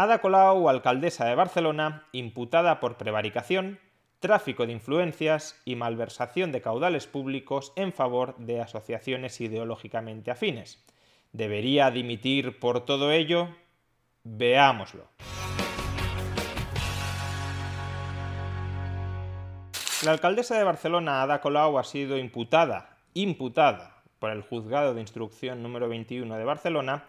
Ada Colau, alcaldesa de Barcelona, imputada por prevaricación, tráfico de influencias y malversación de caudales públicos en favor de asociaciones ideológicamente afines. ¿Debería dimitir por todo ello? Veámoslo. La alcaldesa de Barcelona, Ada Colau, ha sido imputada, imputada por el juzgado de instrucción número 21 de Barcelona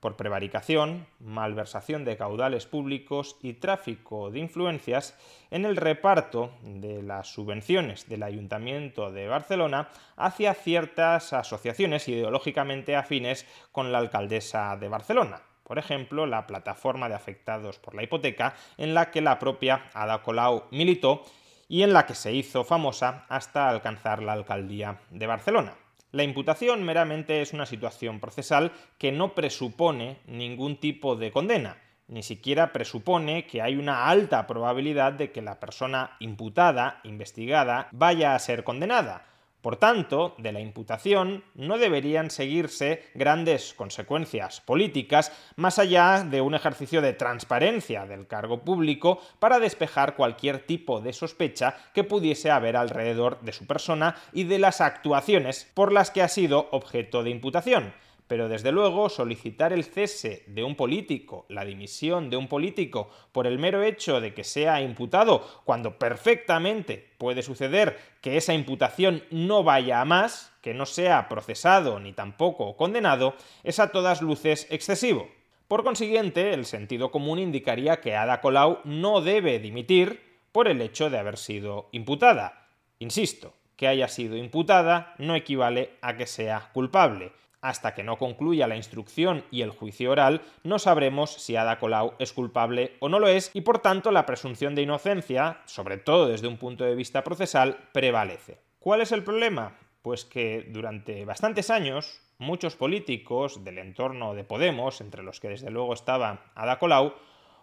por prevaricación, malversación de caudales públicos y tráfico de influencias en el reparto de las subvenciones del Ayuntamiento de Barcelona hacia ciertas asociaciones ideológicamente afines con la alcaldesa de Barcelona. Por ejemplo, la plataforma de afectados por la hipoteca, en la que la propia Ada Colau militó y en la que se hizo famosa hasta alcanzar la alcaldía de Barcelona. La imputación meramente es una situación procesal que no presupone ningún tipo de condena, ni siquiera presupone que hay una alta probabilidad de que la persona imputada, investigada, vaya a ser condenada. Por tanto, de la imputación no deberían seguirse grandes consecuencias políticas más allá de un ejercicio de transparencia del cargo público para despejar cualquier tipo de sospecha que pudiese haber alrededor de su persona y de las actuaciones por las que ha sido objeto de imputación pero desde luego solicitar el cese de un político, la dimisión de un político, por el mero hecho de que sea imputado, cuando perfectamente puede suceder que esa imputación no vaya a más, que no sea procesado ni tampoco condenado, es a todas luces excesivo. Por consiguiente, el sentido común indicaría que Ada Colau no debe dimitir por el hecho de haber sido imputada. Insisto, que haya sido imputada no equivale a que sea culpable hasta que no concluya la instrucción y el juicio oral, no sabremos si Ada Colau es culpable o no lo es, y por tanto la presunción de inocencia, sobre todo desde un punto de vista procesal, prevalece. ¿Cuál es el problema? Pues que durante bastantes años muchos políticos del entorno de Podemos, entre los que desde luego estaba Ada Colau,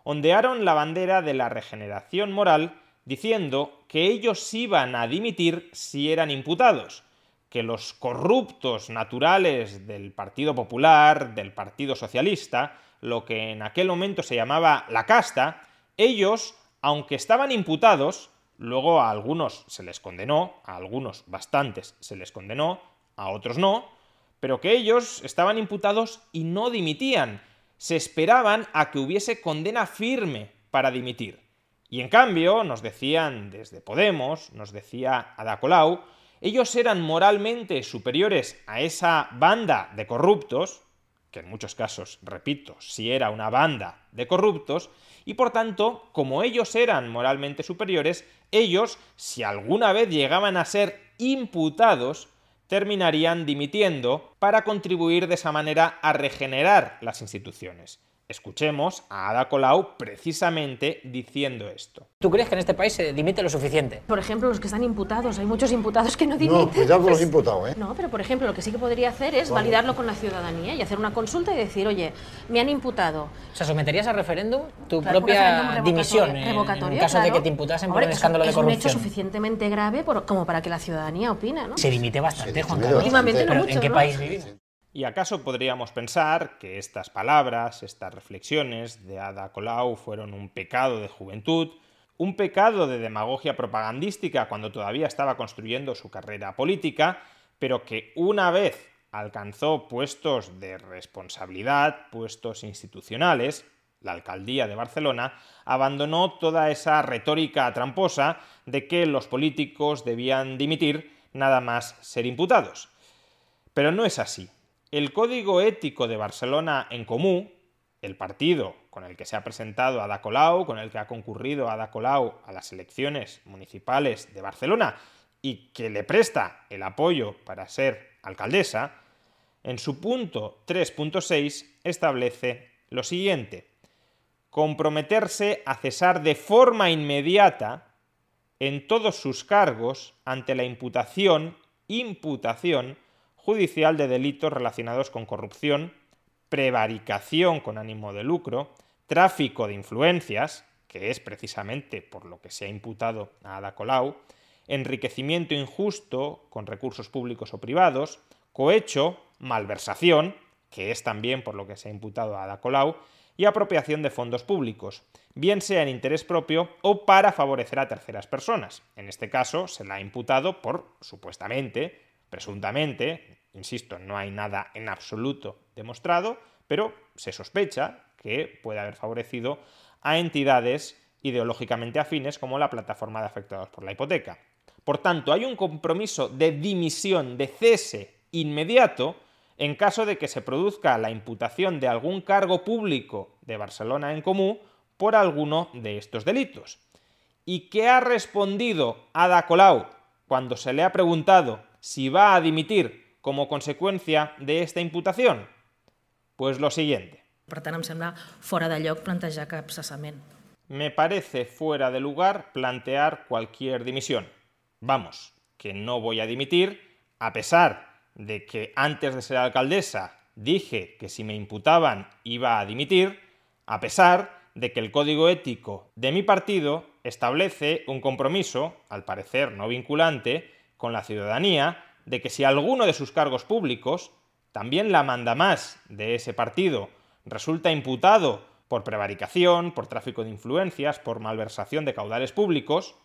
ondearon la bandera de la regeneración moral diciendo que ellos iban a dimitir si eran imputados, que los corruptos naturales del Partido Popular, del Partido Socialista, lo que en aquel momento se llamaba la casta, ellos, aunque estaban imputados, luego a algunos se les condenó, a algunos bastantes se les condenó, a otros no, pero que ellos estaban imputados y no dimitían, se esperaban a que hubiese condena firme para dimitir. Y en cambio, nos decían desde Podemos, nos decía Ada Colau, ellos eran moralmente superiores a esa banda de corruptos, que en muchos casos, repito, si era una banda de corruptos, y por tanto, como ellos eran moralmente superiores, ellos, si alguna vez llegaban a ser imputados, terminarían dimitiendo para contribuir de esa manera a regenerar las instituciones. Escuchemos a Ada Colau precisamente diciendo esto. ¿Tú crees que en este país se dimite lo suficiente? Por ejemplo, los que están imputados, hay muchos imputados que no dimiten. No, cuidado con los Pues- imputados, ¿eh? No, pero por ejemplo, lo que sí que podría hacer es validarlo con la ciudadanía y hacer una consulta y decir, oye, me han imputado. O sea, ¿someterías a referéndum tu Claro, propia dimisión en- caso de que te imputasen por Hombre, un es escándalo de es un hecho corrupción? suficientemente grave por- como para que la ciudadanía opine, ¿no? Se dimite bastante, Se Juan Carlos. Últimamente no mucho, ¿En qué ¿no? país vivimos? ¿Y acaso podríamos pensar que estas palabras, estas reflexiones de Ada Colau fueron un pecado de juventud, un pecado de demagogia propagandística cuando todavía estaba construyendo su carrera política, pero que una vez alcanzó puestos de responsabilidad, puestos institucionales, la alcaldía de Barcelona, abandonó toda esa retórica tramposa de que los políticos debían dimitir nada más ser imputados. Pero no es así. El Código Ético de Barcelona en Comú, el partido con el que se ha presentado Ada Colau, con el que ha concurrido Ada Colau a las elecciones municipales de Barcelona y que le presta el apoyo para ser alcaldesa, en su punto 3.6 establece lo siguiente. Comprometerse a cesar de forma inmediata en todos sus cargos ante la imputación, imputación judicial de delitos relacionados con corrupción, prevaricación con ánimo de lucro, tráfico de influencias, que es precisamente por lo que se ha imputado a Ada Colau, enriquecimiento injusto con recursos públicos o privados, cohecho, malversación, que es también por lo que se ha imputado a Ada Colau, y apropiación de fondos públicos, bien sea en interés propio o para favorecer a terceras personas. En este caso se la ha imputado por, supuestamente, presuntamente, insisto, no hay nada en absoluto demostrado, pero se sospecha que puede haber favorecido a entidades ideológicamente afines como la plataforma de afectados por la hipoteca. Por tanto, hay un compromiso de dimisión, de cese inmediato, en caso de que se produzca la imputación de algún cargo público de Barcelona en Comú por alguno de estos delitos. ¿Y qué ha respondido Ada Colau cuando se le ha preguntado si va a dimitir como consecuencia de esta imputación? Pues lo siguiente. Per tant, em sembla fora de lloc plantejar cap cessament. Me parece fuera de lugar plantear cualquier dimisión. Vamos, que no voy a dimitir, a pesar de que antes de ser alcaldesa dije que si me imputaban iba a dimitir, a pesar de que el código ético de mi partido establece un compromiso, al parecer no vinculante, con la ciudadanía, de que si alguno de sus cargos públicos, también la manda más de ese partido, resulta imputado por prevaricación, por tráfico de influencias, por malversación de caudales públicos,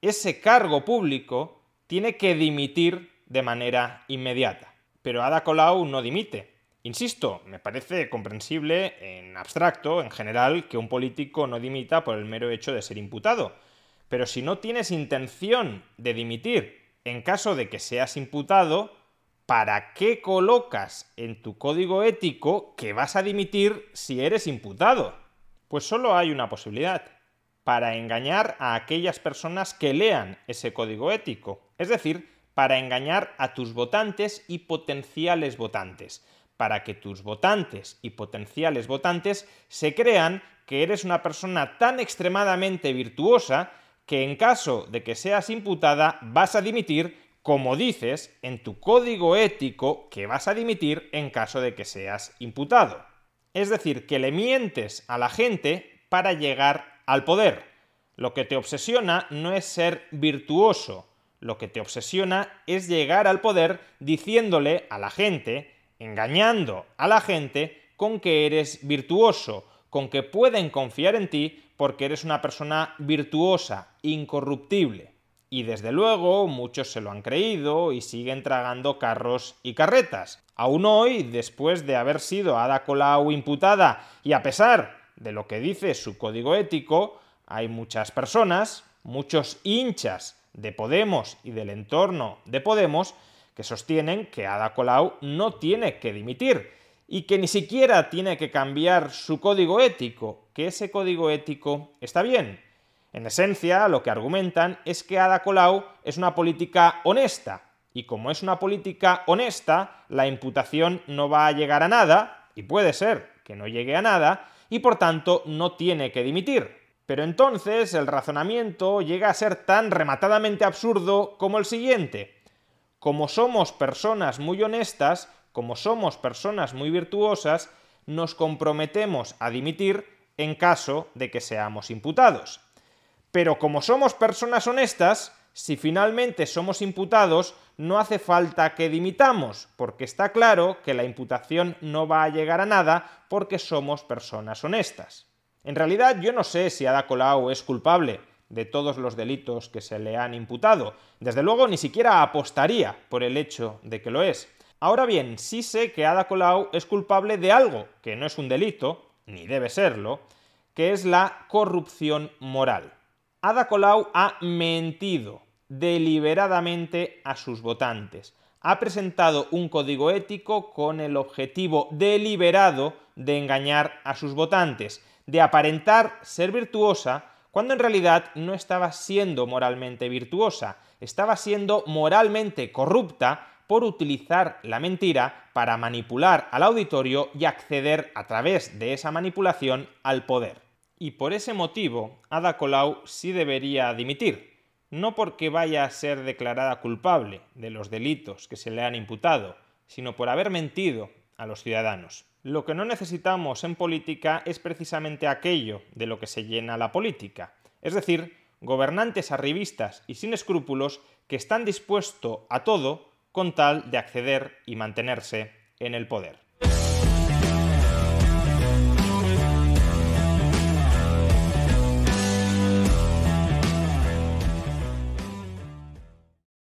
ese cargo público tiene que dimitir de manera inmediata. Pero Ada Colau no dimite. Insisto, me parece comprensible en abstracto, en general, que un político no dimita por el mero hecho de ser imputado. Pero si no tienes intención de dimitir en caso de que seas imputado, ¿para qué colocas en tu código ético que vas a dimitir si eres imputado? Pues solo hay una posibilidad, para engañar a aquellas personas que lean ese código ético, es decir, para engañar a tus votantes y potenciales votantes, para que tus votantes y potenciales votantes se crean que eres una persona tan extremadamente virtuosa que en caso de que seas imputada vas a dimitir como dices en tu código ético que vas a dimitir en caso de que seas imputado. Es decir, que le mientes a la gente para llegar al poder. Lo que te obsesiona no es ser virtuoso, lo que te obsesiona es llegar al poder diciéndole a la gente, engañando a la gente con que eres virtuoso, con que pueden confiar en ti porque eres una persona virtuosa, incorruptible. Y desde luego muchos se lo han creído y siguen tragando carros y carretas. Aún hoy, después de haber sido Ada Colau imputada y a pesar de lo que dice su código ético, hay muchas personas, muchos hinchas de Podemos y del entorno de Podemos que sostienen que Ada Colau no tiene que dimitir y que ni siquiera tiene que cambiar su código ético, que ese código ético está bien. En esencia, lo que argumentan es que Ada Colau es una política honesta, y como es una política honesta, la imputación no va a llegar a nada, y puede ser que no llegue a nada y por tanto no tiene que dimitir. Pero entonces el razonamiento llega a ser tan rematadamente absurdo como el siguiente. Como somos personas muy honestas, como somos personas muy virtuosas, nos comprometemos a dimitir en caso de que seamos imputados. Pero como somos personas honestas, si finalmente somos imputados, no hace falta que dimitamos, porque está claro que la imputación no va a llegar a nada porque somos personas honestas. En realidad yo no sé si Ada Colau es culpable de todos los delitos que se le han imputado. Desde luego ni siquiera apostaría por el hecho de que lo es. Ahora bien, sí sé que Ada Colau es culpable de algo que no es un delito, ni debe serlo, que es la corrupción moral. Ada Colau ha mentido deliberadamente a sus votantes. Ha presentado un código ético con el objetivo deliberado de engañar a sus votantes, de aparentar ser virtuosa cuando en realidad no estaba siendo moralmente virtuosa, estaba siendo moralmente corrupta por utilizar la mentira para manipular al auditorio y acceder a través de esa manipulación al poder. Y por ese motivo, Ada Colau sí debería dimitir, no porque vaya a ser declarada culpable de los delitos que se le han imputado, sino por haber mentido a los ciudadanos. Lo que no necesitamos en política es precisamente aquello de lo que se llena la política, es decir, gobernantes arribistas y sin escrúpulos que están dispuestos a todo con tal de acceder y mantenerse en el poder.